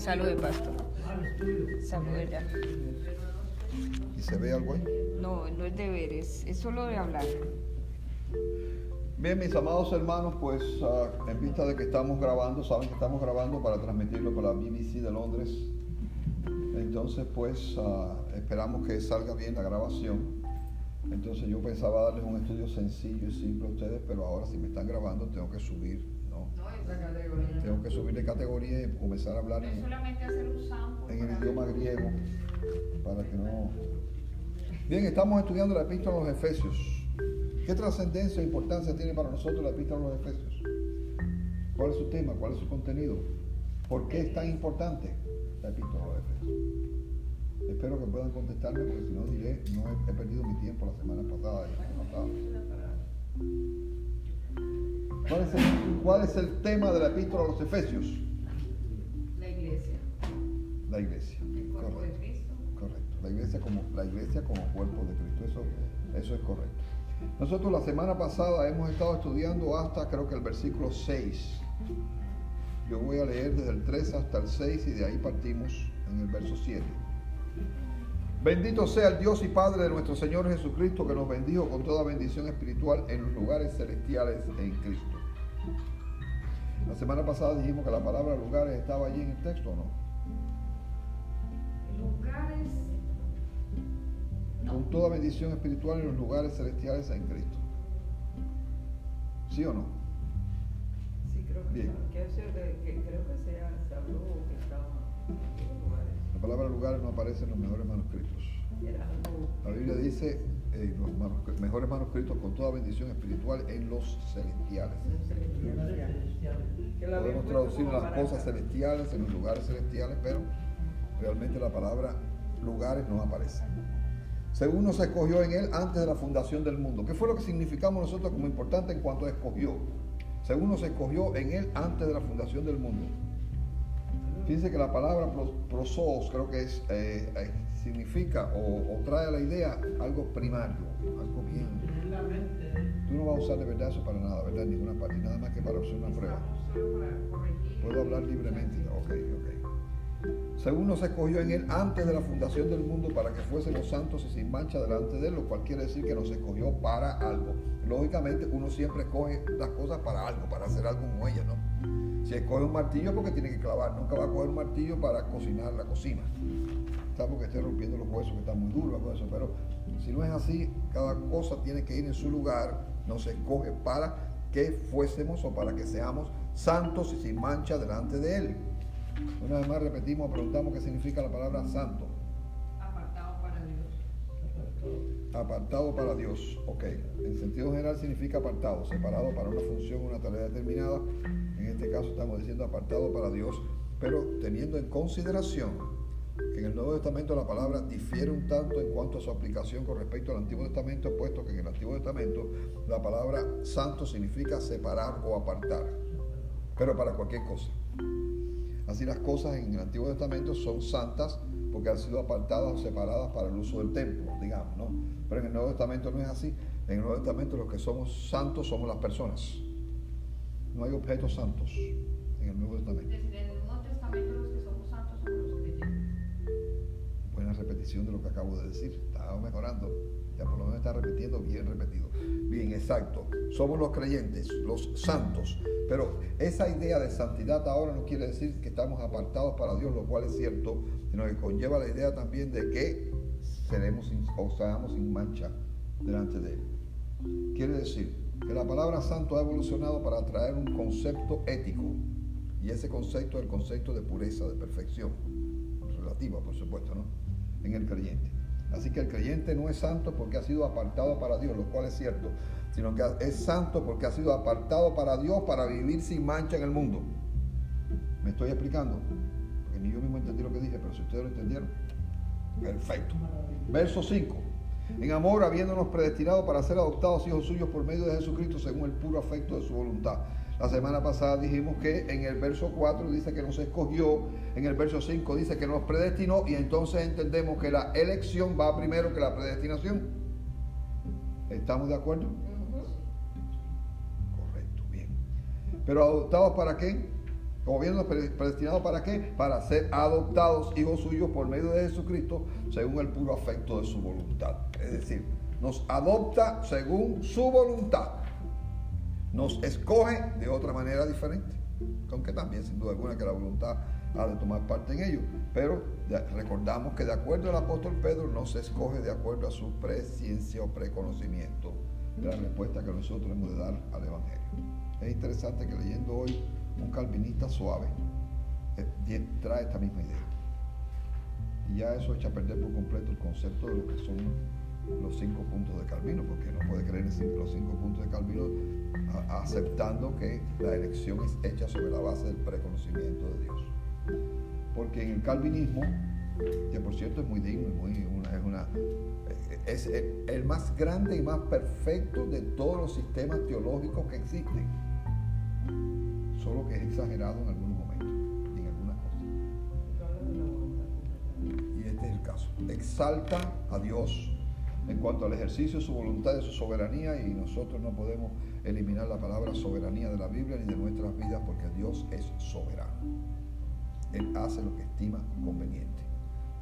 Salude, pastor. Salude ya. ¿Y se ve algo ahí? No, no es deber, es, es solo de hablar. Bien, mis amados hermanos, pues ah, en vista de que estamos grabando, saben que estamos grabando para transmitirlo por la BBC de Londres. Entonces, pues ah, esperamos que salga bien la grabación. Entonces yo pensaba darles un estudio sencillo y simple a ustedes, pero ahora si me están grabando tengo que subir. Tengo que subir de categoría y comenzar a hablar en, en el idioma griego para que no... Bien, estamos estudiando la epístola a los Efesios. ¿Qué trascendencia e importancia tiene para nosotros la epístola a los Efesios? ¿Cuál es su tema? ¿Cuál es su contenido? ¿Por qué es tan importante la epístola a los Efesios? Espero que puedan contestarme porque si no diré, no he, he perdido mi tiempo la semana pasada y la semana pasada. ¿Cuál es, el, cuál es el tema de la epístola a los Efesios? La iglesia, La iglesia. el cuerpo de Correcto. Cristo. Correcto. La iglesia como, la iglesia como cuerpo de Cristo. Eso, eso es correcto. Nosotros la semana pasada hemos estado estudiando hasta creo que el versículo 6. Yo voy a leer desde el 3 hasta el 6 y de ahí partimos en el verso 7. Bendito sea el Dios y Padre de nuestro Señor Jesucristo que nos bendijo con toda bendición espiritual en los lugares celestiales en Cristo. La semana pasada dijimos que la palabra lugares estaba allí en el texto, ¿o ¿no? Lugares. con toda bendición espiritual en los lugares celestiales en Cristo. ¿Sí o no? Sí, creo que, Bien. que que creo que se, ha- se habló que estaba en lugares. La palabra lugares no aparece en los mejores manuscritos. La Biblia dice en los mejores manuscritos con toda bendición espiritual en los celestiales. Podemos traducir las cosas celestiales en los lugares celestiales, pero realmente la palabra lugares no aparece. Según nos escogió en él antes de la fundación del mundo. ¿Qué fue lo que significamos nosotros como importante en cuanto a escogió? Según nos escogió en él antes de la fundación del mundo. Fíjense que la palabra pros- prosos creo que es, eh, eh, significa o, trae a la idea algo primario, algo bien. Tú no vas a usar de verdad eso para nada, ¿verdad? Ninguna parte, nada más que para hacer una prueba. Puedo hablar libremente. Ok, ok. Según nos escogió en él antes de la fundación del mundo para que fuésemos santos y sin mancha delante de él, lo cual quiere decir que nos escogió para algo. Lógicamente uno siempre escoge las cosas para algo, para hacer algo con ella, ¿no? Si escoge un martillo porque tiene que clavar, nunca va a coger un martillo para cocinar la cocina. Está porque esté rompiendo los huesos que están muy duros, algo de eso. Pero si no es así, cada cosa tiene que ir en su lugar, nos escoge para que fuésemos o para que seamos santos y sin mancha delante de él. Una vez más repetimos, preguntamos qué significa la palabra santo. Apartado para Dios. Apartado para Dios, ok. En sentido general significa apartado, separado para una función, una tarea determinada. En este caso estamos diciendo apartado para Dios, pero teniendo en consideración en el Nuevo Testamento la palabra difiere un tanto en cuanto a su aplicación con respecto al Antiguo Testamento, puesto que en el Antiguo Testamento la palabra santo significa separar o apartar, pero para cualquier cosa. Así las cosas en el Antiguo Testamento son santas porque han sido apartadas o separadas para el uso del templo, digamos, ¿no? Pero en el Nuevo Testamento no es así. En el Nuevo Testamento los que somos santos somos las personas. No hay objetos santos en el Nuevo Testamento. De lo que acabo de decir. Estaba mejorando. Ya por lo menos está repitiendo bien repetido. Bien, exacto. Somos los creyentes, los santos. Pero esa idea de santidad ahora no quiere decir que estamos apartados para Dios, lo cual es cierto, sino que conlleva la idea también de que seremos sin- o seamos sin mancha delante de Él. Quiere decir que la palabra santo ha evolucionado para traer un concepto ético. Y ese concepto es el concepto de pureza, de perfección. Relativa, por supuesto, ¿no? En el creyente. Así que el creyente no es santo porque ha sido apartado para Dios, lo cual es cierto, sino que es santo porque ha sido apartado para Dios para vivir sin mancha en el mundo. ¿Me estoy explicando? Porque ni yo mismo entendí lo que dije, pero si ustedes lo entendieron, perfecto. Verso 5. En amor, habiéndonos predestinado para ser adoptados hijos suyos por medio de Jesucristo según el puro afecto de su voluntad. La semana pasada dijimos que en el verso 4 dice que nos escogió, en el verso 5 dice que nos predestinó y entonces entendemos que la elección va primero que la predestinación. ¿Estamos de acuerdo? Correcto, bien. Pero adoptados para qué? Como viendo predestinados para qué? Para ser adoptados hijos suyos por medio de Jesucristo según el puro afecto de su voluntad. Es decir, nos adopta según su voluntad. Nos escoge de otra manera diferente. Aunque también, sin duda alguna, que la voluntad ha de tomar parte en ello. Pero recordamos que de acuerdo al apóstol Pedro, no se escoge de acuerdo a su presciencia o preconocimiento de la respuesta que nosotros hemos de dar al Evangelio. Es interesante que leyendo hoy un calvinista suave eh, trae esta misma idea. Y ya eso echa a perder por completo el concepto de lo que son los cinco puntos de Calvino, porque no puede creer en los cinco puntos de Calvino aceptando que la elección es hecha sobre la base del preconocimiento de Dios. Porque en el calvinismo, que por cierto es muy digno muy, es, una, es el más grande y más perfecto de todos los sistemas teológicos que existen solo que es exagerado en algunos momentos y en algunas cosas. Y este es el caso. Exalta a Dios en cuanto al ejercicio de su voluntad, de su soberanía, y nosotros no podemos eliminar la palabra soberanía de la Biblia ni de nuestras vidas porque Dios es soberano. Él hace lo que estima conveniente,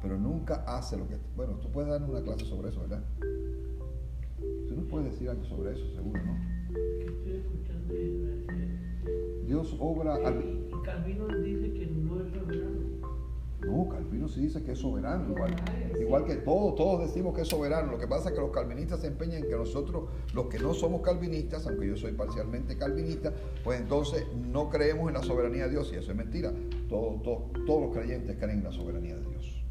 pero nunca hace lo que... Bueno, tú puedes darnos una clase sobre eso, ¿verdad? Tú nos puedes decir algo sobre eso, seguro, ¿no? Estoy escuchando Dios obra. Al... Calvino dice que no es soberano. No, Calvino sí dice que es soberano, igual, igual que todos, todos decimos que es soberano. Lo que pasa es que los calvinistas se empeñan en que nosotros, los que no somos calvinistas, aunque yo soy parcialmente calvinista, pues entonces no creemos en la soberanía de Dios, y eso es mentira. Todos, todos los creyentes creen en la soberanía de Dios.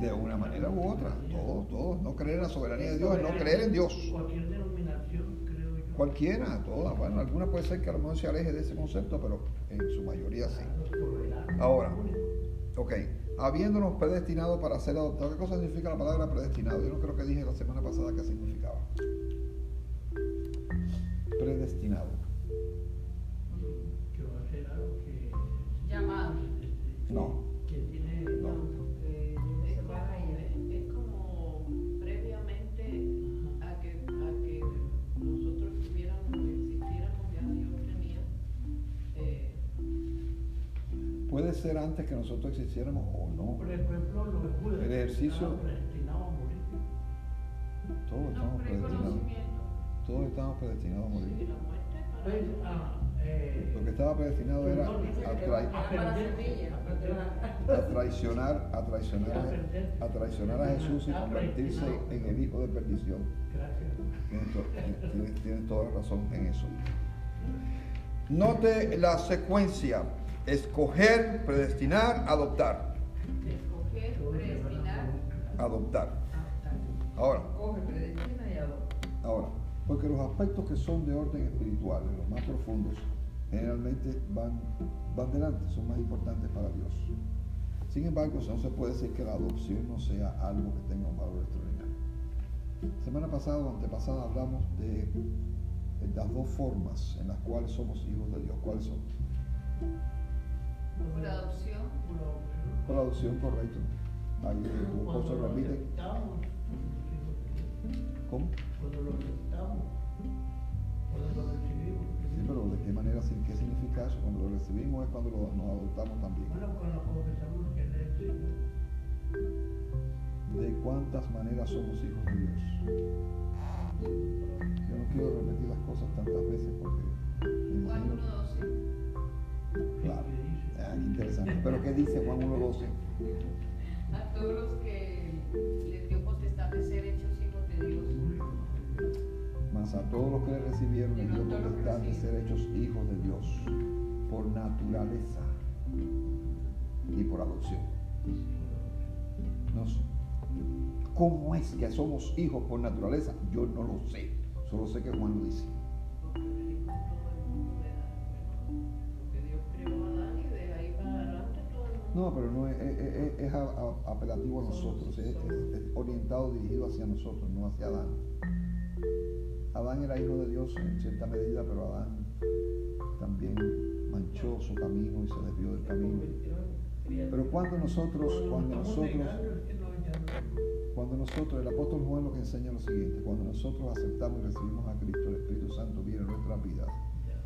De una manera u otra, todos, todos. No creer en la soberanía de Dios es no creer en Dios. Cualquiera, todas. Bueno, alguna puede ser que a lo mejor se aleje de ese concepto, pero en su mayoría sí. Ahora, ok, habiéndonos predestinado para ser adoptados, ¿qué cosa significa la palabra predestinado? Yo no creo que dije la semana pasada qué significaba. Nosotros existiéramos o no. Por ejemplo, los judíos el ejercicio. predestinados a morir. Todos estamos predestinados. Todos estamos predestinados a morir. Pues, ah, eh, Lo que estaba predestinado era a, a traicionar, a traicionar, a traicionar a Jesús y convertirse en el hijo de perdición. Gracias. Tienes, toda la razón en eso. Note la secuencia. Escoger, predestinar, adoptar. Escoger, predestinar. Adoptar. Ahora. Ahora, porque los aspectos que son de orden espiritual, los más profundos, generalmente van, van delante, son más importantes para Dios. Sin embargo, no se puede decir que la adopción no sea algo que tenga un valor extraordinario. Semana pasada o antepasada hablamos de, de las dos formas en las cuales somos hijos de Dios. ¿Cuáles son? Por adopción. Por adopción, correcto. Ahí tu esposo repite. ¿Cómo? Cuando lo aceptamos. Cuando lo recibimos. Sí, pero ¿de qué manera, qué significa eso? Cuando lo recibimos es cuando lo, nos adoptamos también. Bueno, cuando confesamos que es Hijo. ¿De cuántas maneras somos hijos de Dios? Yo no quiero repetir las cosas tantas veces porque... Juan 1.12. Claro. Ah, interesante. Pero ¿qué dice Juan 1.12? A todos los que les dio potestad de ser hechos hijos de Dios. Mas a todos los que le recibieron les dio potestad de ser hechos hijos de Dios por naturaleza y por adopción. No sé. ¿Cómo es que somos hijos por naturaleza? Yo no lo sé. Solo sé que Juan lo dice. No, pero no es, es, apelativo a nosotros, es, orientado, dirigido hacia nosotros, no hacia Adán. Adán era hijo de Dios en cierta medida, pero Adán también manchó su camino y se desvió del camino. Pero cuando nosotros, cuando nosotros, cuando nosotros, el apóstol Juan lo que enseña es lo siguiente, cuando nosotros aceptamos y recibimos a Cristo, el Espíritu Santo viene en nuestras vidas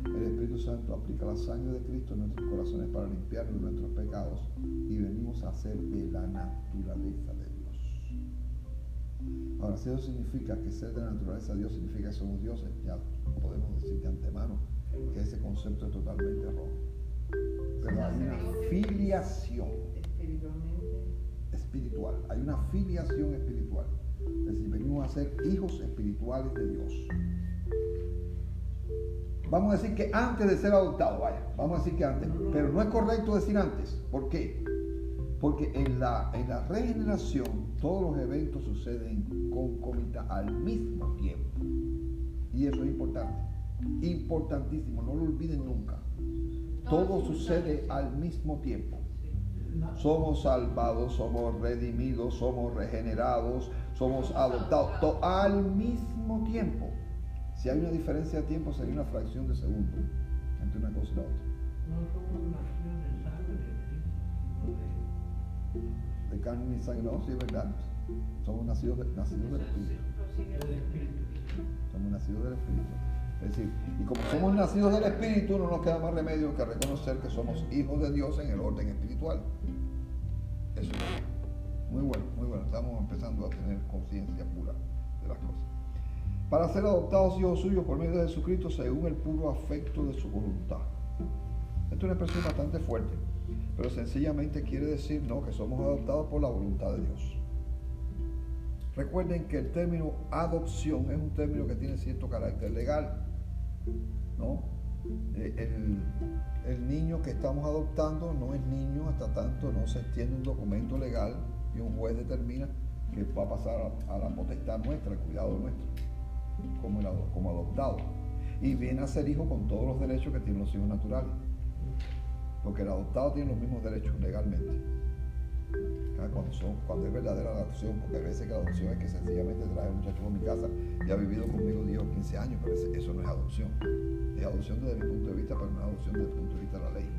El Espíritu Santo aplica la sangre de Cristo en nuestros corazones para limpiarnos de nuestros pecados y venimos a ser de la naturaleza de Dios. Ahora, si eso significa que ser de la naturaleza de Dios significa que somos dioses, ya podemos decir de antemano que ese concepto es totalmente erróneo. Pero hay una filiación espiritual, hay una filiación espiritual. Es decir, venimos a ser hijos espirituales de Dios. Vamos a decir que antes de ser adoptados, vaya, vamos a decir que antes, pero no es correcto decir antes. ¿Por qué? Porque en la, en la regeneración todos los eventos suceden concomitan al mismo tiempo. Y eso es importante. Importantísimo, no lo olviden nunca. Todo sucede al mismo tiempo. Somos salvados, somos redimidos, somos regenerados, somos adoptados, to- al mismo tiempo. Si hay una diferencia de tiempo, sería una fracción de segundo entre una cosa y la otra. De carne y sangre, no, sí es verdad. Somos nacidos, nacidos del Espíritu. Somos nacidos del Espíritu. Es decir, y como somos nacidos del Espíritu, no nos queda más remedio que reconocer que somos hijos de Dios en el orden espiritual. Eso es muy bueno, muy bueno. Estamos empezando a tener conciencia pura de las cosas. Para ser adoptados hijos suyos por medio de Jesucristo según el puro afecto de su voluntad. Esto es una expresión bastante fuerte, pero sencillamente quiere decir no, que somos adoptados por la voluntad de Dios. Recuerden que el término adopción es un término que tiene cierto carácter legal. ¿no? Eh, El, niño que estamos adoptando no es niño hasta tanto no se extiende un documento legal y un juez determina que va a pasar a, la potestad nuestra, al cuidado nuestro, como, como adoptado. Y viene a ser hijo con todos los derechos que tienen los hijos naturales. Porque el adoptado tiene los mismos derechos legalmente. Ah, Cuando, es verdadera la adopción, porque a veces que la adopción es que sencillamente trae a un muchacho a mi casa y ha vivido conmigo 10 o 15 años, pero eso no es adopción. Es adopción desde mi punto de vista, pero no es adopción desde el punto de vista de la ley.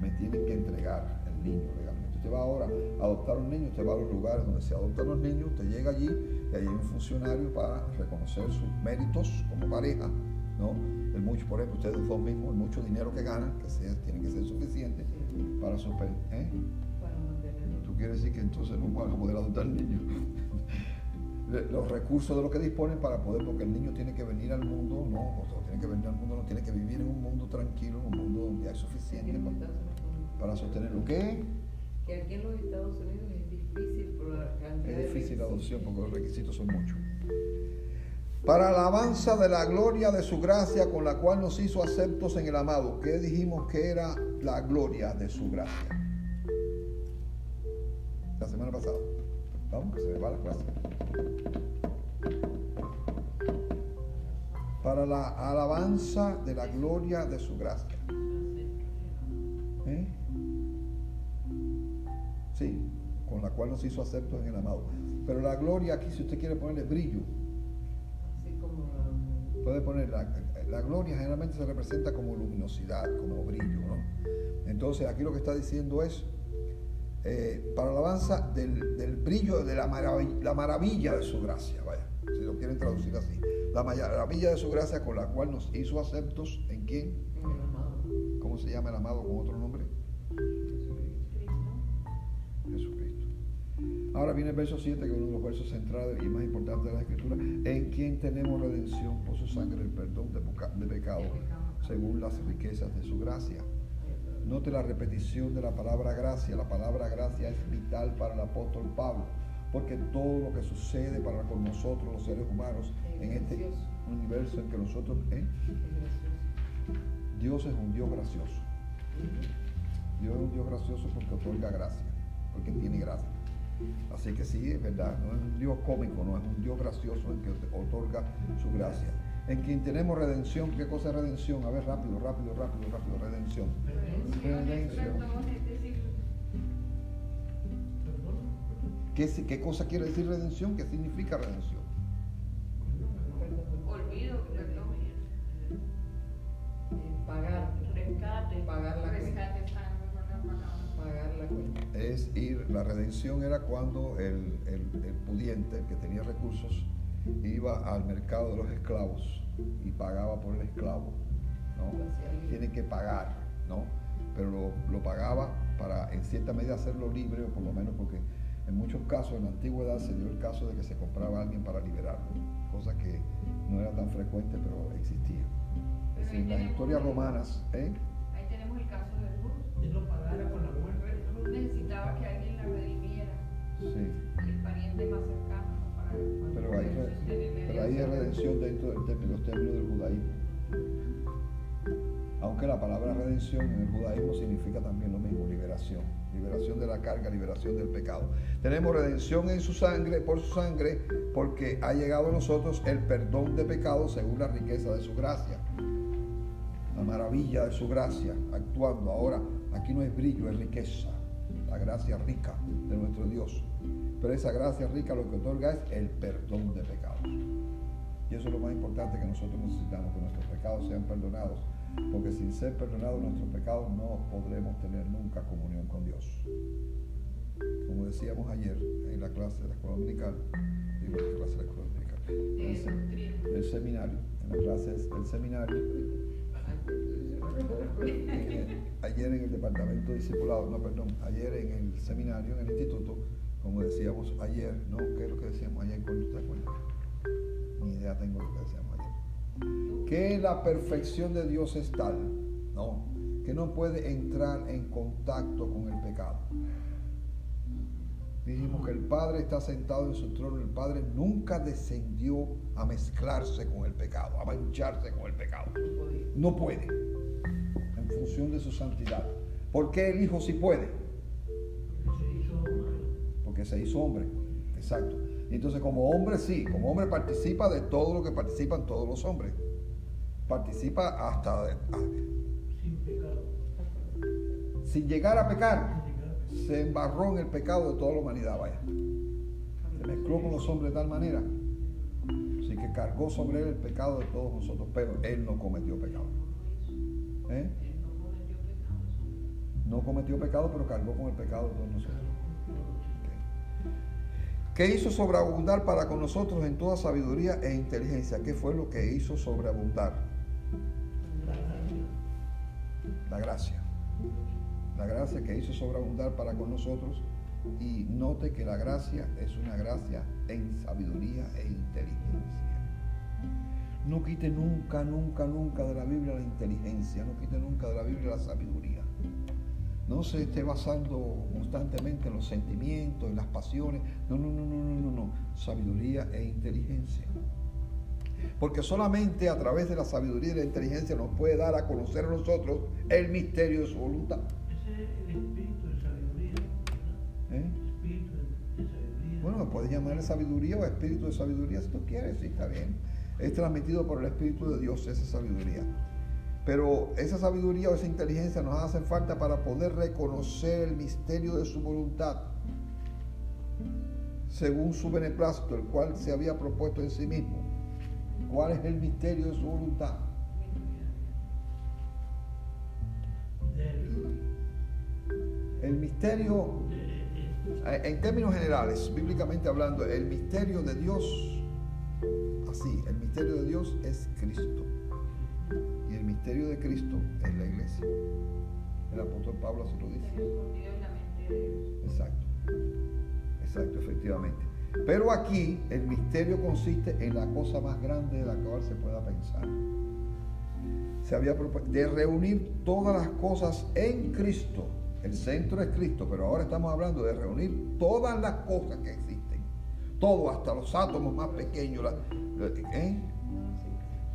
Me tienen que entregar el niño legalmente. Usted va ahora a adoptar un niño, usted va a los lugares donde se adoptan los niños, usted llega allí y ahí hay un funcionario para reconocer sus méritos como pareja, ¿no? Mucho, por ejemplo, ustedes dos mismos, el mucho dinero que ganan, que sea, tiene que ser suficiente para su pe- ¿eh? Para mantenerlo. Tú quieres decir que entonces no van a poder adoptar niños. Los recursos de lo que disponen para poder, porque el niño tiene que venir al mundo, no, o sea, tiene que venir al mundo, no tiene que vivir en un mundo tranquilo, en un mundo donde hay suficiente en los pa- Estados Unidos. para sostenerlo. ¿Qué? Que aquí en los Estados Unidos es difícil por la cantidad Es difícil la adopción porque los requisitos son muchos. Para alabanza de la gloria de su gracia con la cual nos hizo aceptos en el amado. ¿Qué dijimos que era la gloria de su gracia? La semana pasada. Vamos, que se me va la clase. Para la alabanza de la gloria de su gracia. ¿Eh? Sí, con la cual nos hizo aceptos en el amado. Pero la gloria aquí, si usted quiere ponerle brillo, la- puede poner la, la gloria generalmente se representa como luminosidad, como brillo, ¿no? Entonces aquí lo que está diciendo es eh, para alabanza del, del brillo de la maravilla, la maravilla de su gracia, vaya, si lo quieren traducir así, la maravilla de su gracia con la cual nos hizo aceptos en quién, en el amado. ¿cómo se llama el amado con otro nombre? Ahora viene el verso 7, que es uno de los versos centrales y más importantes de la Escritura, en quien tenemos redención por su sangre, el perdón de, pecado, según las riquezas de su gracia. Note la repetición de la palabra gracia. La palabra gracia es vital para el apóstol Pablo, porque todo lo que sucede para con nosotros, los seres humanos, en este universo en que nosotros, ¿eh? Dios es un Dios gracioso. Dios es un Dios gracioso porque otorga gracia, porque tiene gracia. Así que sí, es verdad, no es un Dios cómico, no es un Dios gracioso en que otorga su gracia. En quien tenemos redención, ¿qué cosa es redención? A ver, rápido, rápido, rápido, rápido, redención. Redención. Perdón. ¿Qué, si- ¿Qué cosa quiere decir redención? ¿Qué significa redención? Era cuando el, el- el pudiente, el que tenía recursos, iba al mercado de los esclavos y pagaba por el esclavo. ¿no? Tiene que pagar, ¿no? Pero lo, lo pagaba para en cierta medida hacerlo libre, o por lo menos porque en muchos casos en la antigüedad se dio el caso de que se compraba a alguien para liberarlo, cosa que no era tan frecuente, pero existía. Es decir, en las historias romanas, ¿eh? Pero hay, de- redención dentro término- los términos del judaísmo. Aunque la palabra redención en el judaísmo significa también lo mismo, liberación. Liberación de la carga, liberación del pecado. Tenemos redención en su sangre, por su sangre, porque ha llegado a nosotros el perdón de pecados según la riqueza de su gracia. La maravilla de su gracia actuando. Ahora, aquí no es brillo, es riqueza. La gracia rica de nuestro Dios. Pero esa gracia rica lo que otorga es el perdón de pecados. Y eso es lo más importante que nosotros necesitamos, que nuestros pecados sean perdonados. Porque sin ser perdonados nuestros pecados no podremos tener nunca comunión con Dios. Como decíamos ayer en la clase de la escuela dominical, digo, en la clase de la escuela dominical, en el, el seminario, en las clases del seminario, eh, ayer en el departamento de discipulado, no, perdón, ayer en el seminario, en el instituto, como decíamos ayer, ¿no? ¿Qué es lo que decíamos ayer? ¿Cuándo te acuerdas? Ni idea tengo lo que decíamos ayer. Que la perfección de Dios es tal, ¿no? Que no puede entrar en contacto con el pecado. Dijimos que el Padre está sentado en su trono, el Padre nunca descendió a mezclarse con el pecado, a mancharse con el pecado. No puede, en función de su santidad. ¿Por qué el Hijo sí puede? Porque se hizo hombre, exacto. Entonces como hombre sí, como hombre participa de todo lo que participan todos los hombres. Participa hasta de- Sin pecado. sin llegar a pecar. Se embarró en el pecado de toda la humanidad, vaya. Se mezcló con los hombres de tal manera. Así que cargó sobre él el pecado de todos nosotros, pero él no cometió pecado. ¿Eh? Él no cometió pecado. No cometió pecado, pero cargó con el pecado de todos nosotros. ¿Qué hizo sobreabundar para con nosotros en toda sabiduría e inteligencia? ¿Qué fue lo que hizo sobreabundar? La gracia. La gracia que hizo sobreabundar para con nosotros. Y note que la gracia es una gracia en sabiduría e inteligencia. No quite nunca, nunca, nunca de la Biblia la inteligencia. No quite nunca de la Biblia la sabiduría. No se esté basando constantemente en los sentimientos, en las pasiones. No, no, no, no, no, no, no. Sabiduría e inteligencia. Porque solamente a través de la sabiduría y la inteligencia nos puede dar a conocer a nosotros el misterio de su voluntad. Ese es el espíritu de sabiduría. ¿eh? Espíritu de, de sabiduría. Bueno, puedes llamarle sabiduría o espíritu de sabiduría si tú quieres, sí, está bien. Es transmitido por el Espíritu de Dios esa sabiduría. Pero esa sabiduría o esa inteligencia nos hace falta para poder reconocer el misterio de su voluntad, según su beneplácito, el cual se había propuesto en sí mismo. ¿Cuál es el misterio de su voluntad? El misterio En términos generales, bíblicamente hablando, el misterio de Dios, así, el misterio de Dios es Cristo. Misterio de Cristo es la iglesia. El apóstol Pablo así lo dice. Exacto. Exacto, efectivamente. Pero aquí el misterio consiste en la cosa más grande de la cual se pueda pensar. Se había propuesto de reunir todas las cosas en Cristo. El centro es Cristo, pero ahora estamos hablando de reunir todas las cosas que existen. Todo, hasta los átomos más pequeños, la- ¿eh?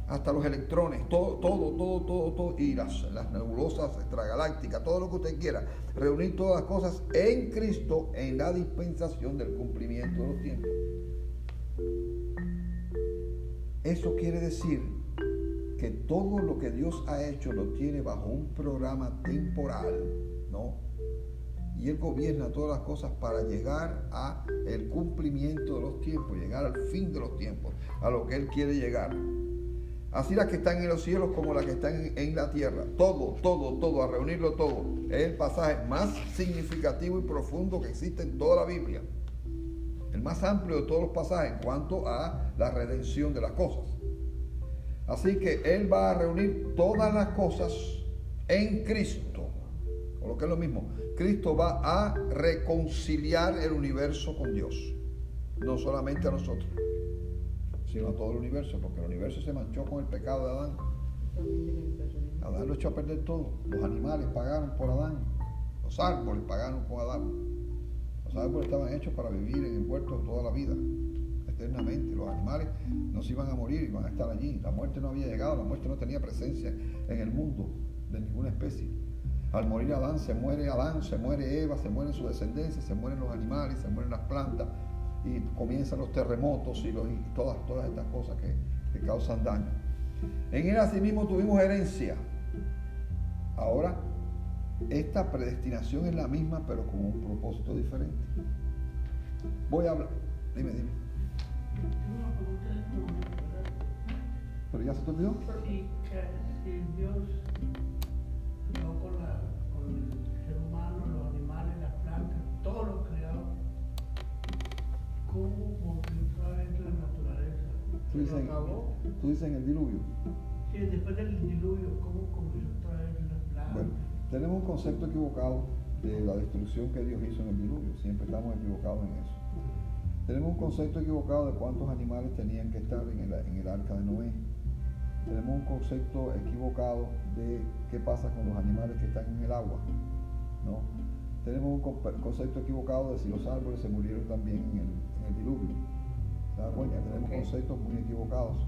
Hasta los electrones, todo, todo, todo, todo, todo, y las, las nebulosas extragalácticas, todo lo que usted quiera, reunir todas las cosas en Cristo en la dispensación del cumplimiento de los tiempos. Eso quiere decir que todo lo que Dios ha hecho lo tiene bajo un programa temporal, ¿no? Y Él gobierna todas las cosas para llegar a el cumplimiento de los tiempos, llegar al fin de los tiempos, a lo que Él quiere llegar. Así las que están en los cielos como las que están en, la tierra. Todo, todo, todo, a reunirlo todo. Es el pasaje más significativo y profundo que existe en toda la Biblia. El más amplio de todos los pasajes en cuanto a la redención de las cosas. Así que Él va a reunir todas las cosas en Cristo. O lo que es lo mismo, Cristo va a reconciliar el universo con Dios. No solamente a nosotros, sino a todo el universo, porque el universo se manchó con el pecado de Adán. Adán lo echó a perder todo. Los animales pagaron por Adán. Los árboles pagaron con Adán. Los árboles estaban hechos para vivir en el huerto toda la vida, eternamente. Los animales no se iban a morir, iban a estar allí. La muerte no había llegado, la muerte no tenía presencia en el mundo de ninguna especie. Al morir Adán, se muere Adán, se muere Eva, se mueren su descendencia, se mueren los animales, se mueren las plantas y comienzan los terremotos y, los- y todas, todas estas cosas que, que causan daño. En él asimismo tuvimos herencia. Ahora, esta predestinación es la misma, pero con un propósito diferente. Voy a hablar. Dime, dime. ¿Pero ya se te olvidó? Que- si Dios tú dices en el diluvio. Sí, después del diluvio, ¿cómo comenzó otra vez las plantas? Bueno, tenemos un concepto equivocado de la destrucción que Dios hizo en el diluvio. Siempre estamos equivocados en eso. Tenemos un concepto equivocado de cuántos animales tenían que estar en el, en el arca de Noé. Tenemos un concepto equivocado de qué pasa con los animales que están en el agua. ¿no? Tenemos un co- concepto equivocado de si los árboles se murieron también en el, en el diluvio. ¿Se da cuenta? Tenemos conceptos muy equivocados.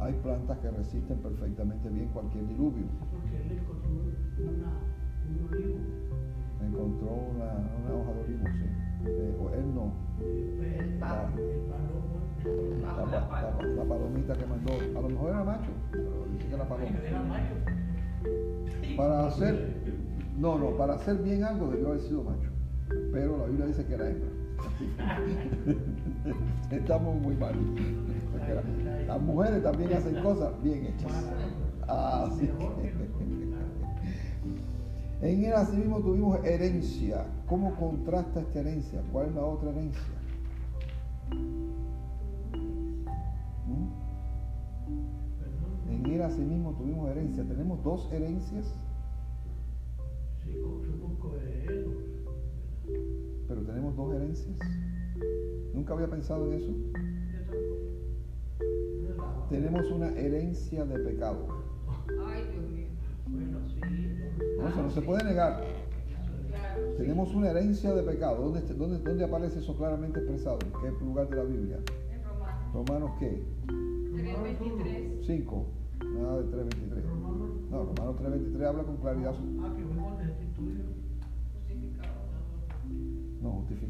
Hay plantas que resisten perfectamente bien cualquier diluvio. Porque él encontró una, un olivo, Encontró una, una hoja de olivo, sí. Eh, o él no. después El palo. el palomo, La, pa- la pa- la palomita que mandó. A lo mejor era macho, pero dice que era paloma. era macho. Para hacer, no, no, para hacer bien algo debió haber sido macho. Pero la Biblia dice que era hembra. Estamos muy mal. Las mujeres también hacen cosas bien hechas. Ah, sí. En él asimismo tuvimos herencia. ¿Cómo contrasta esta herencia? ¿Cuál es la otra herencia? ¿Mm? En él asimismo tuvimos herencia. Tenemos dos herencias, tenemos dos herencias. Nunca había pensado en eso. Tenemos una herencia de pecado. Ay, Dios mío. Bueno, sí. No, eso no se puede negar. Tenemos una herencia de pecado. ¿Dónde, dónde, dónde aparece eso claramente expresado? ¿En qué lugar de la Biblia? En Romanos Romanos qué? 3.23. 5. Nada de 3.23. Romanos. No, Romanos 3.23 habla con claridad.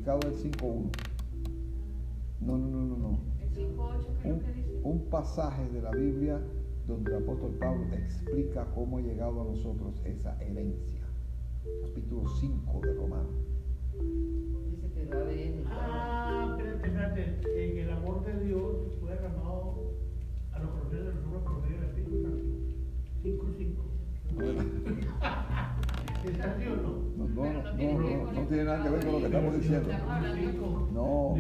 No, justificado es 5.1. No, no, no, no, no. El 5.8 creo Un, que dice. un pasaje de la Biblia donde el apóstol Pablo explica cómo ha llegado a nosotros esa herencia. Capítulo 5 de Romanos. Dice que el ADN. Ah, espérate, espérate. En el amor de Dios fue derramado a los corazones de los hombres por medio del Espíritu Santo. 5 5. ¿Es así o no? No, no, no tiene nada que ver con lo que estamos diciendo. No,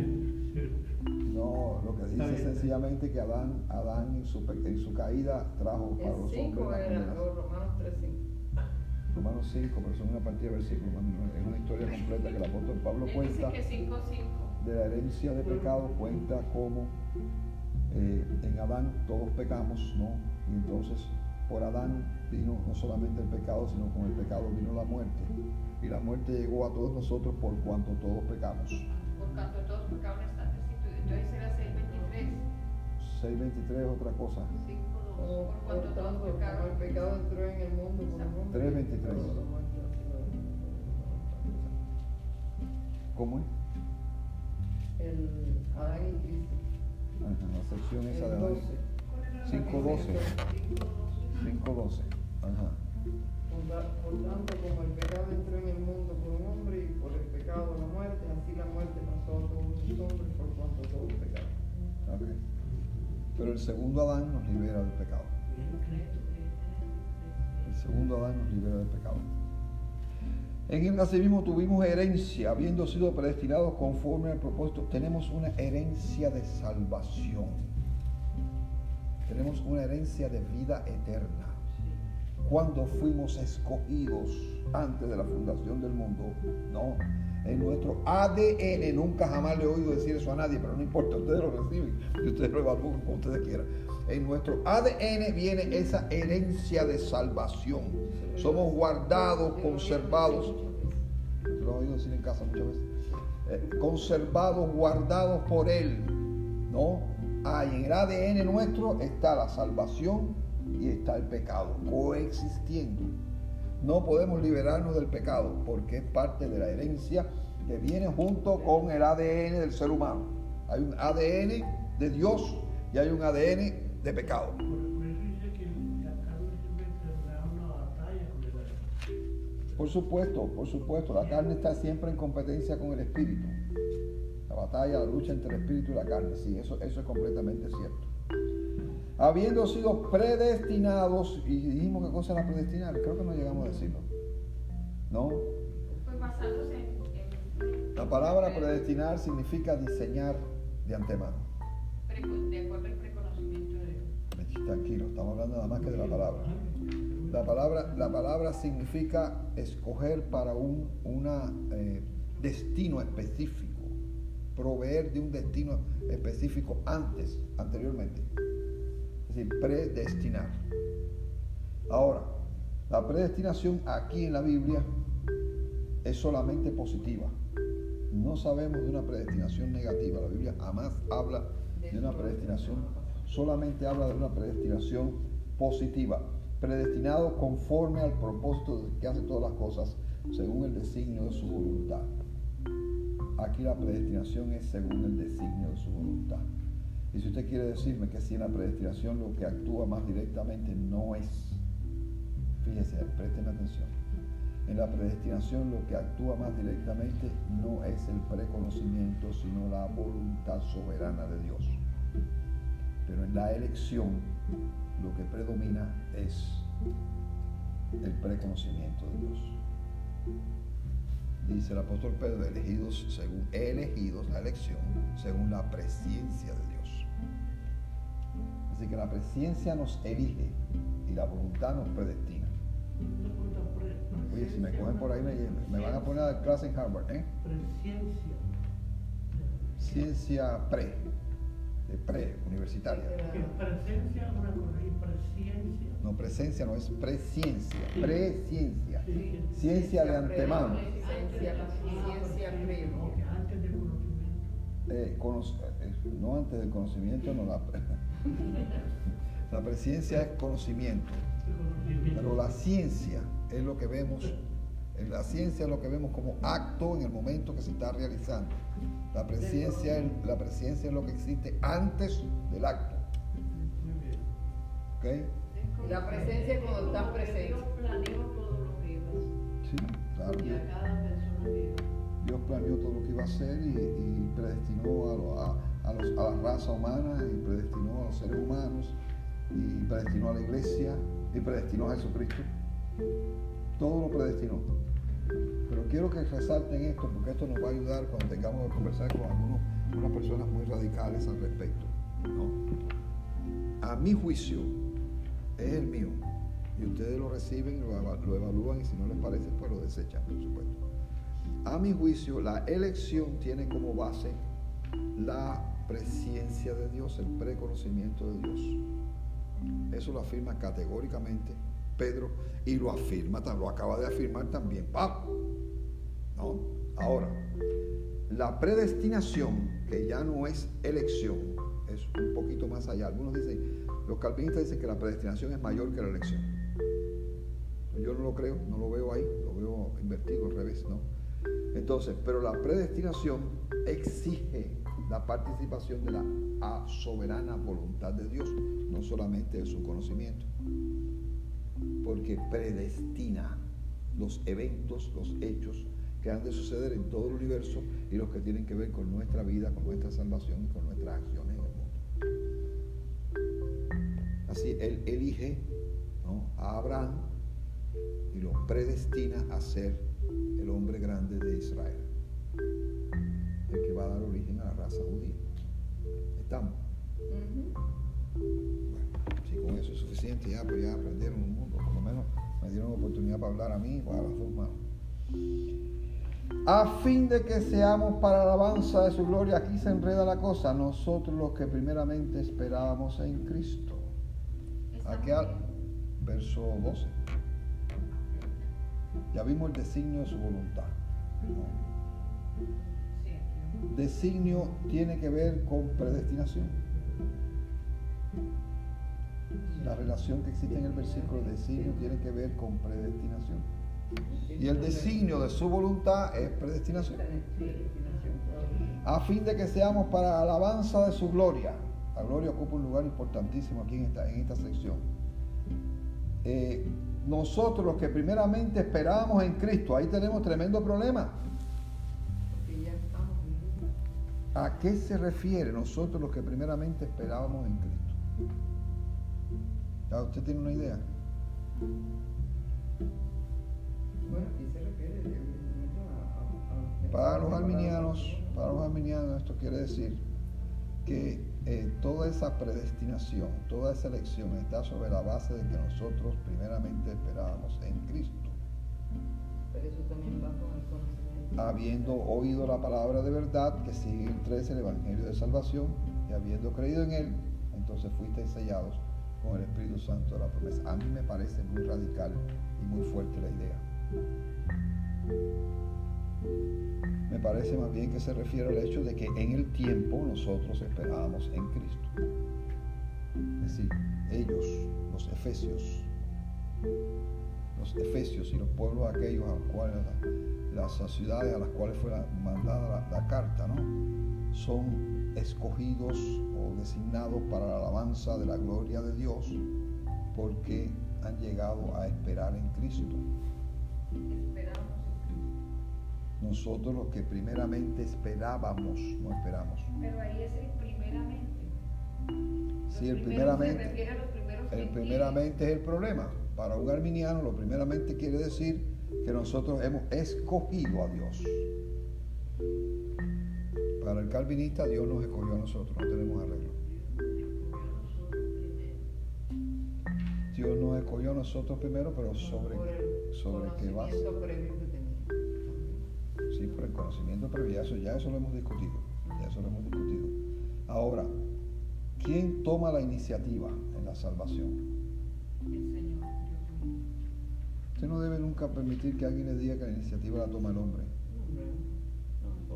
no, lo que dice bien. sencillamente que Adán, Adán en su, en su caída trajo para los 5 hombres era condenación. los Romanos 3.5. Romanos 5, pero son una partida de versículos, es una historia completa que el apóstol Pablo cuenta dice que 5.5. de la herencia de pecado, cuenta cómo eh, en Adán todos pecamos, ¿no? Y entonces por Adán vino no solamente el pecado, sino con el pecado vino la muerte. Y la muerte llegó a todos nosotros por cuanto todos pecamos. Por cuanto todos pecaron están destituidos. Entonces era 6.23. 6.23 es otra cosa. 5.2. Como Por por cuanto todos pecaron. el pecado entró en el mundo por un hombre. 3:23. toda la muerte ha sido- ¿Cómo es? El Adán y Cristo. Ajá, la sección esa de Adán. 12. 5.12. 5.12. Ajá. Por, tanto, como el pecado entró en el mundo por un hombre y por el pecado la muerte, así la muerte pasó a todos los hombres por cuanto todos pecaron. ok. Pero el segundo Adán nos libera del pecado. El segundo Adán nos libera del pecado. En él asimismo tuvimos herencia, habiendo sido predestinados conforme al propósito. Tenemos una herencia de salvación. Tenemos una herencia de vida eterna. Cuando fuimos escogidos antes de la fundación del mundo, no. En nuestro ADN, nunca jamás le he oído decir eso a nadie, pero no importa, ustedes lo reciben y ustedes lo evalúan como ustedes quieran. En nuestro ADN viene esa herencia de salvación. Somos guardados, conservados. Lo he oído decir en casa muchas veces. Eh, conservados, guardados por Él. ¿No? Ahí en el ADN nuestro está la salvación y está el pecado, coexistiendo. No podemos liberarnos del pecado porque es parte de la herencia que viene junto con el ADN del ser humano. Hay un ADN de Dios y hay un ADN de pecado. Por supuesto, por supuesto, la carne está siempre en competencia con el espíritu. La batalla, la lucha entre el espíritu y la carne, sí, eso, eso es completamente cierto. Habiendo sido predestinados, y dijimos qué cosa era predestinar, creo que no llegamos a decirlo. ¿No? Pues basándose en, La palabra predestinar significa diseñar de antemano. de acuerdo al preconocimiento de Dios. Tranquilo, estamos hablando nada más que de la palabra. La palabra, la palabra significa escoger para un una, eh, destino específico, proveer de un destino específico antes, anteriormente. Es decir, predestinar. Ahora, la predestinación aquí en la Biblia es solamente positiva. No sabemos de una predestinación negativa. La Biblia jamás habla de una predestinación, solamente habla de una predestinación positiva. Predestinado conforme al propósito que hace todas las cosas según el designio de su voluntad. Aquí la predestinación es según el designio de su voluntad. Y si usted quiere decirme que si en la predestinación lo que actúa más directamente no es, fíjese, présteme atención, en la predestinación lo que actúa más directamente no es el preconocimiento, sino la voluntad soberana de Dios. Pero en la elección lo que predomina es el preconocimiento de Dios. Dice el apóstol Pedro, elegidos según elegidos la elección, según la presencia de Dios. Así que la presencia nos elige y la voluntad nos predestina. Oye, si me cogen por ahí me, me van a poner a clase en Harvard, ¿eh? Presciencia. Ciencia pre, de pre, universitaria. Que presencia, presciencia. No, presencia no es presciencia, presciencia. Sí, sí. Ciencia de antemano. Ciencia, que antes del conocimiento. Eh, eh, no antes del conocimiento, no la La presciencia es conocimiento. pero la ciencia es lo que vemos, en la ciencia es lo que vemos como acto en el momento que se está realizando. La presencia, es- la presencia es lo que existe antes del acto. Muy bien. ¿ok? La presencia es cuando estás presente. Dios planeó todo lo que iba a hacer. Sí, claro. Y Dios, a cada persona Dios planeó todo lo que iba a hacer y, y predestinó a, lo- a- a los- a la raza humana y predestinó a los seres humanos y predestinó a la iglesia y predestinó a Jesucristo. Todo lo predestinó. Pero quiero que resalten esto porque esto nos va a ayudar cuando tengamos que conversar con algunas personas muy radicales al respecto. A mi juicio es el mío y ustedes lo reciben, lo evalúan y si no les parece pues lo desechan, por supuesto. A mi juicio, la elección tiene como base la presencia de Dios, el preconocimiento de Dios. Eso lo afirma categóricamente Pedro y lo afirma, lo acaba de afirmar también Pablo. ¿No? Ahora, la predestinación, que ya no es elección, es un poquito más allá. Algunos dicen, los calvinistas dicen que la predestinación es mayor que la elección. Yo no lo creo, no lo veo ahí, lo veo invertido al revés, ¿no? Entonces, pero la predestinación exige la participación de la soberana voluntad de Dios, no solamente de su conocimiento, porque predestina los eventos, los hechos que han de suceder en todo el universo y los que tienen que ver con nuestra vida, con nuestra salvación y con nuestras acciones en el mundo. Así, Él elige ¿no? a Abraham y lo predestina a ser el hombre grande de Israel, el que va a dar origen a la raza judía. ¿Estamos? Bueno. suficiente, ya, pues ya aprendieron un me dieron oportunidad para hablar a mí o a las dos manos. A fin de que seamos para la alabanza de su gloria, aquí se enreda la cosa, nosotros los que primeramente esperábamos en Cristo. Aquí al verso 12. Ya vimos el designio de su voluntad. Designio tiene que ver con predestinación. La relación que existe en el versículo designio tiene que ver con predestinación. Y el designio de su voluntad es predestinación. A fin de que seamos para alabanza de su gloria. La gloria ocupa un lugar importantísimo aquí en esta, en esta sección. Eh, nosotros los que primeramente esperábamos en Cristo, ahí tenemos tremendo problema. ¿A qué se refiere nosotros los que primeramente esperábamos en Cristo? ¿Ya usted tiene una idea? Bueno, aquí se refiere Para los arminianos, para los arminianos esto quiere decir que eh, toda esa predestinación, toda esa elección está sobre la base de que nosotros primeramente esperábamos en Cristo. Pero eso también va con el conocimiento. Habiendo oído la palabra de verdad que sigue el 13, el Evangelio de Salvación, y habiendo creído en él, entonces fuisteis sellados con el Espíritu Santo de la promesa. A mí me parece muy radical y muy fuerte la idea. Me parece más bien que se refiere al hecho de que en el tiempo nosotros esperábamos en Cristo. Es decir, ellos, los efesios, los efesios y los pueblos aquellos a los cuales la- las ciudades a las cuales fue mandada la, la carta, ¿no? Son escogidos o designados para la alabanza de la gloria de Dios porque han llegado a esperar en Cristo. Nosotros los que primeramente esperábamos, no esperamos. Pero ahí es el primeramente. Sí, el primeramente. El primeramente es el problema. Para un arminiano, lo primeramente quiere decir que nosotros hemos escogido a Dios. Para el calvinista, Dios nos escogió a nosotros, no tenemos arreglo. Dios nos escogió a nosotros primero, pero sobre, sobre qué base. Sí, por el conocimiento previo, eso, ya eso lo hemos discutido. Ya eso lo hemos discutido. Ahora, ¿quién toma la iniciativa en la salvación? El Señor. Usted no debe nunca permitir que alguien le diga que la iniciativa la toma el hombre.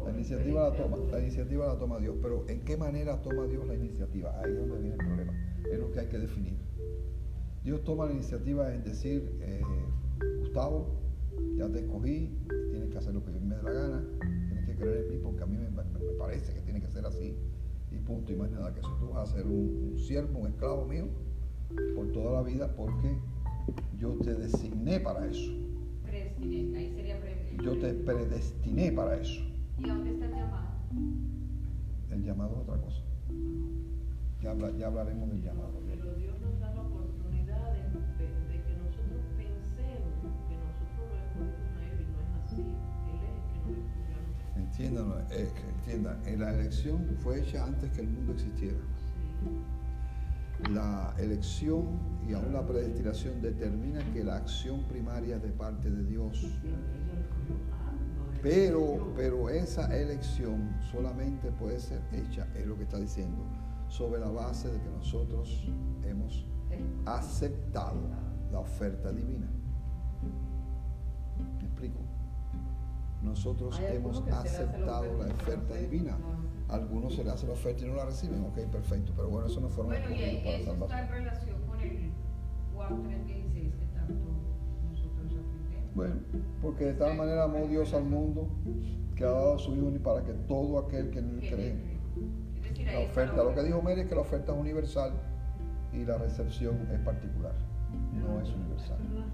La iniciativa la toma, la iniciativa la toma Dios, pero ¿en qué manera toma Dios la iniciativa? Ahí es donde viene el problema, es lo que hay que definir. Dios toma la iniciativa en decir, eh, Gustavo, ya te escogí, tienes que hacer lo que me dé la gana, tienes que creer en mí porque a mí me, me- me parece que tiene que ser así y punto, y más nada que eso. Tú vas a ser un, un siervo, un esclavo mío por toda la vida porque yo te designé para eso, Predestiné, ahí sería pre- yo te predestiné para eso. ¿Y a dónde está el llamado? El llamado es otra cosa. Ya, habla- ya hablaremos del llamado. Pero Dios nos da la oportunidad de, de- de que nosotros pensemos que nosotros lo escogimos a Él y no es así. Él es el que nos escogió a nosotros. Entiendan, eh, entiendan, eh, la elección fue hecha antes que el mundo existiera. Sí. La elección y aún la predestinación determina que la acción primaria es de parte de Dios. Pero, pero esa elección solamente puede ser hecha, es lo que está diciendo, sobre la base de que nosotros hemos aceptado la oferta divina. ¿Me explico? Nosotros hemos la aceptado la oferta no divina. Algunos se le hace la oferta y no la reciben. Ok, perfecto. Pero bueno, eso no fueron Bueno, y para eso está en relación con el Juan 3.16 Bueno, porque de tal manera amó Dios al mundo que ha dado a su Hijo ni para que todo aquel que en él cree. La oferta, lo que dijo Mary es que la oferta es universal y la recepción es particular, no es universal. no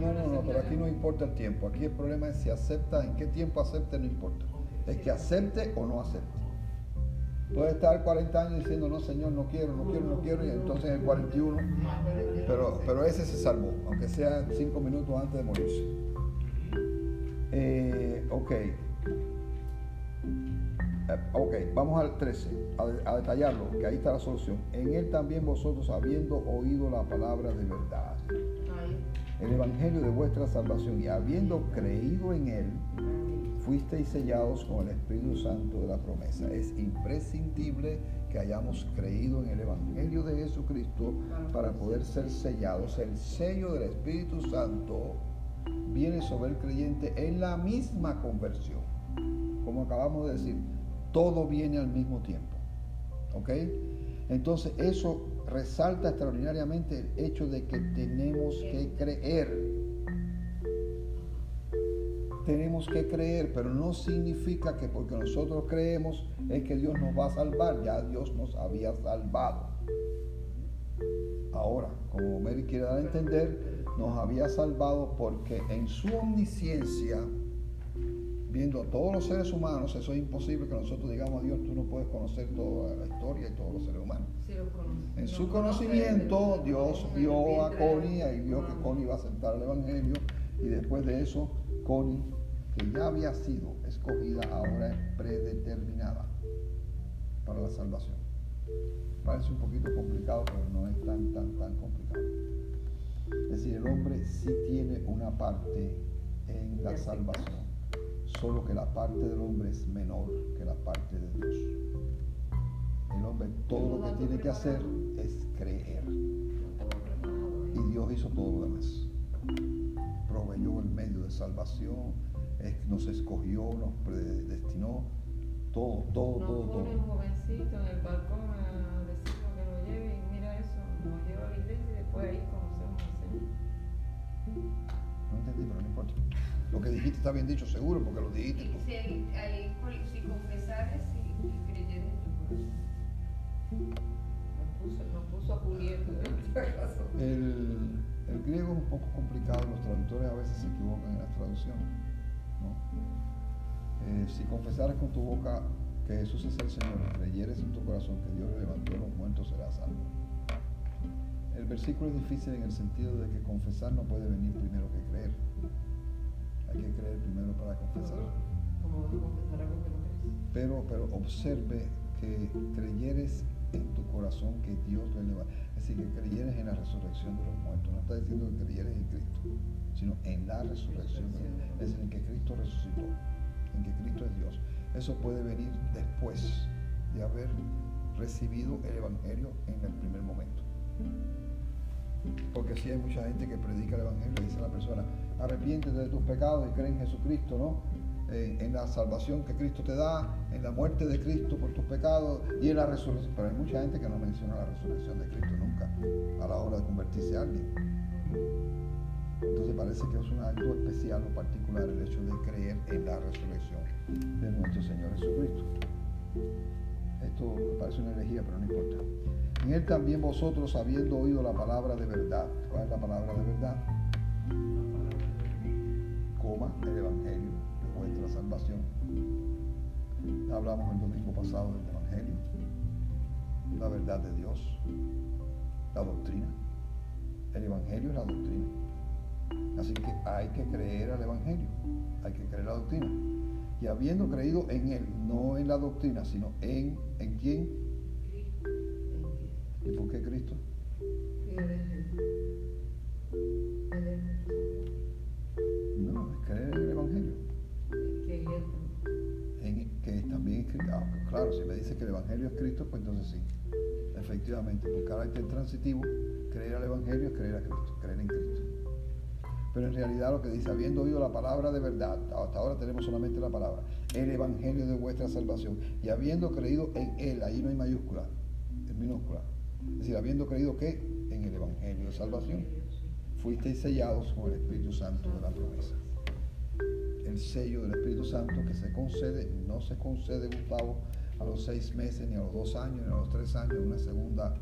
no No, no, no, pero aquí no importa el tiempo. Aquí el problema es si acepta, en qué tiempo acepte, no importa. Es que acepte o no acepte. Puede estar 40 años diciendo, no, Señor, no quiero, no quiero, no quiero, y entonces en el 41, pero, pero ese se salvó, aunque sea 5 minutos antes de morirse. Eh, ok. Eh, ok, vamos al 13, a, a detallarlo, que ahí está la solución. En él también vosotros, habiendo oído la palabra de verdad, el evangelio de vuestra salvación, y habiendo creído en él. Fuisteis sellados con el Espíritu Santo de la promesa. Es imprescindible que hayamos creído en el Evangelio de Jesucristo para poder ser sellados. El sello del Espíritu Santo viene sobre el creyente en la misma conversión. Como acabamos de decir, todo viene al mismo tiempo. ¿Ok? Entonces eso resalta extraordinariamente el hecho de que tenemos que creer tenemos que creer, pero no significa que porque nosotros creemos es que Dios nos va a salvar, ya Dios nos había salvado. Ahora, como Mary quiere dar a entender, nos había salvado porque en su omnisciencia, viendo a todos los seres humanos, eso es imposible que nosotros digamos a Dios, tú no puedes conocer toda la historia y todos los seres humanos. Sí, lo conoce. En su conocimiento, Dios vio a. Connie y vio que. Connie iba a aceptar el Evangelio y después de eso, Connie, que ya había sido escogida, ahora es predeterminada para la salvación. Parece un poquito complicado, pero no es tan, tan, tan complicado. Es decir, el hombre sí tiene una parte en la salvación, solo que la parte del hombre es menor que la parte de Dios. El hombre todo lo que tiene que hacer es creer. Y Dios hizo todo lo demás. Proveyó el medio de salvación, nos escogió, nos predestinó, todo, todo, No todo, pone todo. un jovencito en el balcón a decirnos que lo lleve y mira eso, nos lleva a la iglesia y después ahí conocemos al Señor. No entendí, pero no importa. Lo que dijiste está bien dicho, seguro, porque lo dijiste Y tú. si, confesares y, y creyeres en tu corazón. Nos puso, nos puso a este caso. El, el griego es un poco complicado, los traductores a veces se equivocan en las traducciones. ¿No? Eh, si confesares con tu boca que Jesús es el Señor y creyeres en tu corazón que Dios le levantó de los muertos, serás salvo. El versículo es difícil en el sentido de que confesar no puede venir primero que creer. Hay que creer primero para confesar. A. Pero, pero observe que creyeres en tu corazón que Dios le levantó. Es decir, que creyeres en la resurrección de los muertos. No está diciendo que creyeres en Cristo, sino en la resurrección. Es en que Cristo resucitó, en que Cristo es Dios. Eso puede venir después de haber recibido el Evangelio en el primer momento. Porque si hay mucha gente que predica el Evangelio y dice a la persona, arrepiéntete de tus pecados y cree en Jesucristo, ¿no? En, en la salvación que Cristo te da, en la muerte de Cristo por tus pecados y en la resurrección. Pero hay mucha gente que no menciona la resurrección de Cristo nunca a la hora de convertirse a alguien. Entonces parece que es un acto especial o particular el hecho de creer en la resurrección de nuestro Señor Jesucristo. Esto parece una herejía, pero no importa. En él también vosotros, habiendo oído la palabra de verdad. ¿Cuál es la palabra de verdad? Coma, el Evangelio de vuestra salvación. Hablamos el domingo pasado del Evangelio, la verdad de Dios, la doctrina. El Evangelio es la doctrina. Así que hay que creer al Evangelio, hay que creer la doctrina. Y habiendo creído en Él, no en la doctrina, sino en, ¿en quién? ¿Y por qué Cristo? No, es creer en el Evangelio. En, que también es Cristo. Ah, pues claro, si me dice que el Evangelio es Cristo, pues entonces sí. Efectivamente, por carácter transitivo, creer al Evangelio es creer a Cristo, creer en Cristo. Pero en realidad lo que dice, habiendo oído la palabra de verdad, hasta ahora tenemos solamente la palabra, el Evangelio de vuestra salvación, y habiendo creído en Él, ahí no hay mayúscula, es minúscula. Es decir, habiendo creído que en el Evangelio de salvación, fuisteis sellados con el Espíritu Santo de la promesa. El sello del Espíritu Santo que se concede, no se concede, Gustavo, a los seis meses, ni a los dos años, ni a los tres años, una segunda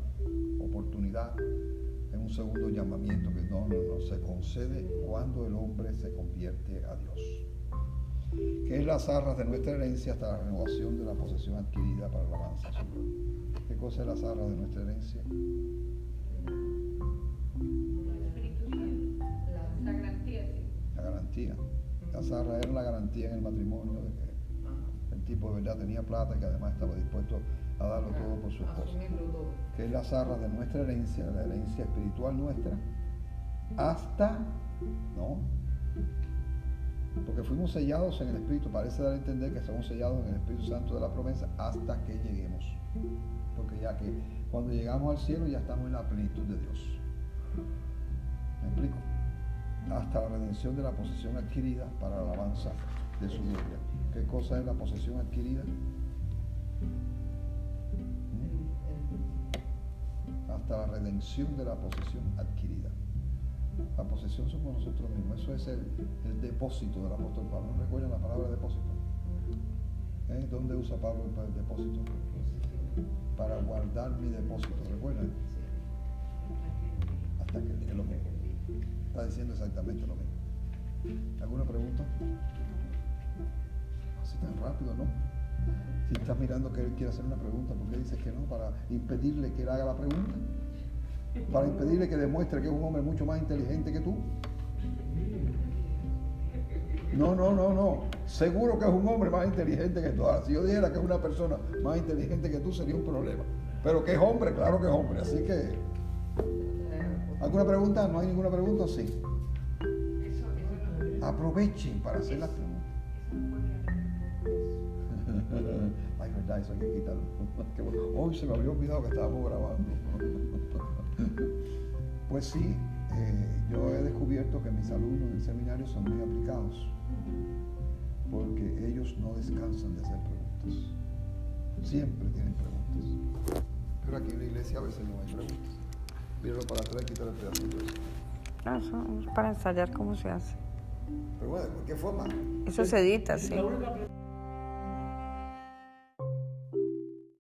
oportunidad, en un segundo llamamiento, que no, no, no, se concede cuando el hombre se convierte a Dios. Que es las arras de nuestra herencia hasta la renovación de la posesión adquirida para la alabanza. ¿Qué cosa es las arras de nuestra herencia? La, garantía. La garantía. Las arras era la garantía en el matrimonio de que el tipo de verdad tenía plata y que además estaba dispuesto a darlo todo por su esposa. Que es la zarra de nuestra herencia, la herencia espiritual nuestra, hasta, ¿no? Porque fuimos sellados en el Espíritu, parece dar a entender que somos sellados en el Espíritu Santo de la promesa hasta que lleguemos. Porque ya que cuando llegamos al cielo ya estamos en la plenitud de Dios. ¿Me explico? Hasta la redención de la posesión adquirida para la alabanza de su gloria. ¿Qué cosa es la posesión adquirida? Hasta la redención de la posesión adquirida. La posesión somos nosotros mismos. Eso es el, el depósito del apóstol Pablo. ¿No recuerdan la palabra depósito? ¿Eh? ¿Dónde usa Pablo el depósito? Para guardar mi depósito. ¿Recuerdan? Hasta que es lo mismo. Está diciendo exactamente lo mismo. ¿Alguna pregunta? Así tan rápido, ¿no? Si estás mirando que él quiere hacer una pregunta, ¿por qué dices que no? Para impedirle que él haga la pregunta. Para impedirle que demuestre que es un hombre mucho más inteligente que tú. No, no, no, no. Seguro que es un hombre más inteligente que tú. Ahora, si yo dijera que es una persona más inteligente que tú, sería un problema. Pero que es hombre, claro que es hombre. Así que, ¿alguna pregunta? ¿No hay ninguna pregunta? Sí. Aprovechen para hacer las preguntas. Verdad, eso hay que quitarlo. Qué bueno. Hoy se me había olvidado que estábamos grabando. Pues sí, eh, yo he descubierto que mis alumnos en el seminario son muy aplicados, porque ellos no descansan de hacer preguntas. Siempre tienen preguntas. Pero aquí en la iglesia a veces no hay preguntas. Míralo para atrás y quitar el pedacito. No, eso es para ensayar cómo se hace. Pero bueno, ¿de qué forma? Eso se edita, sí. La única pregunta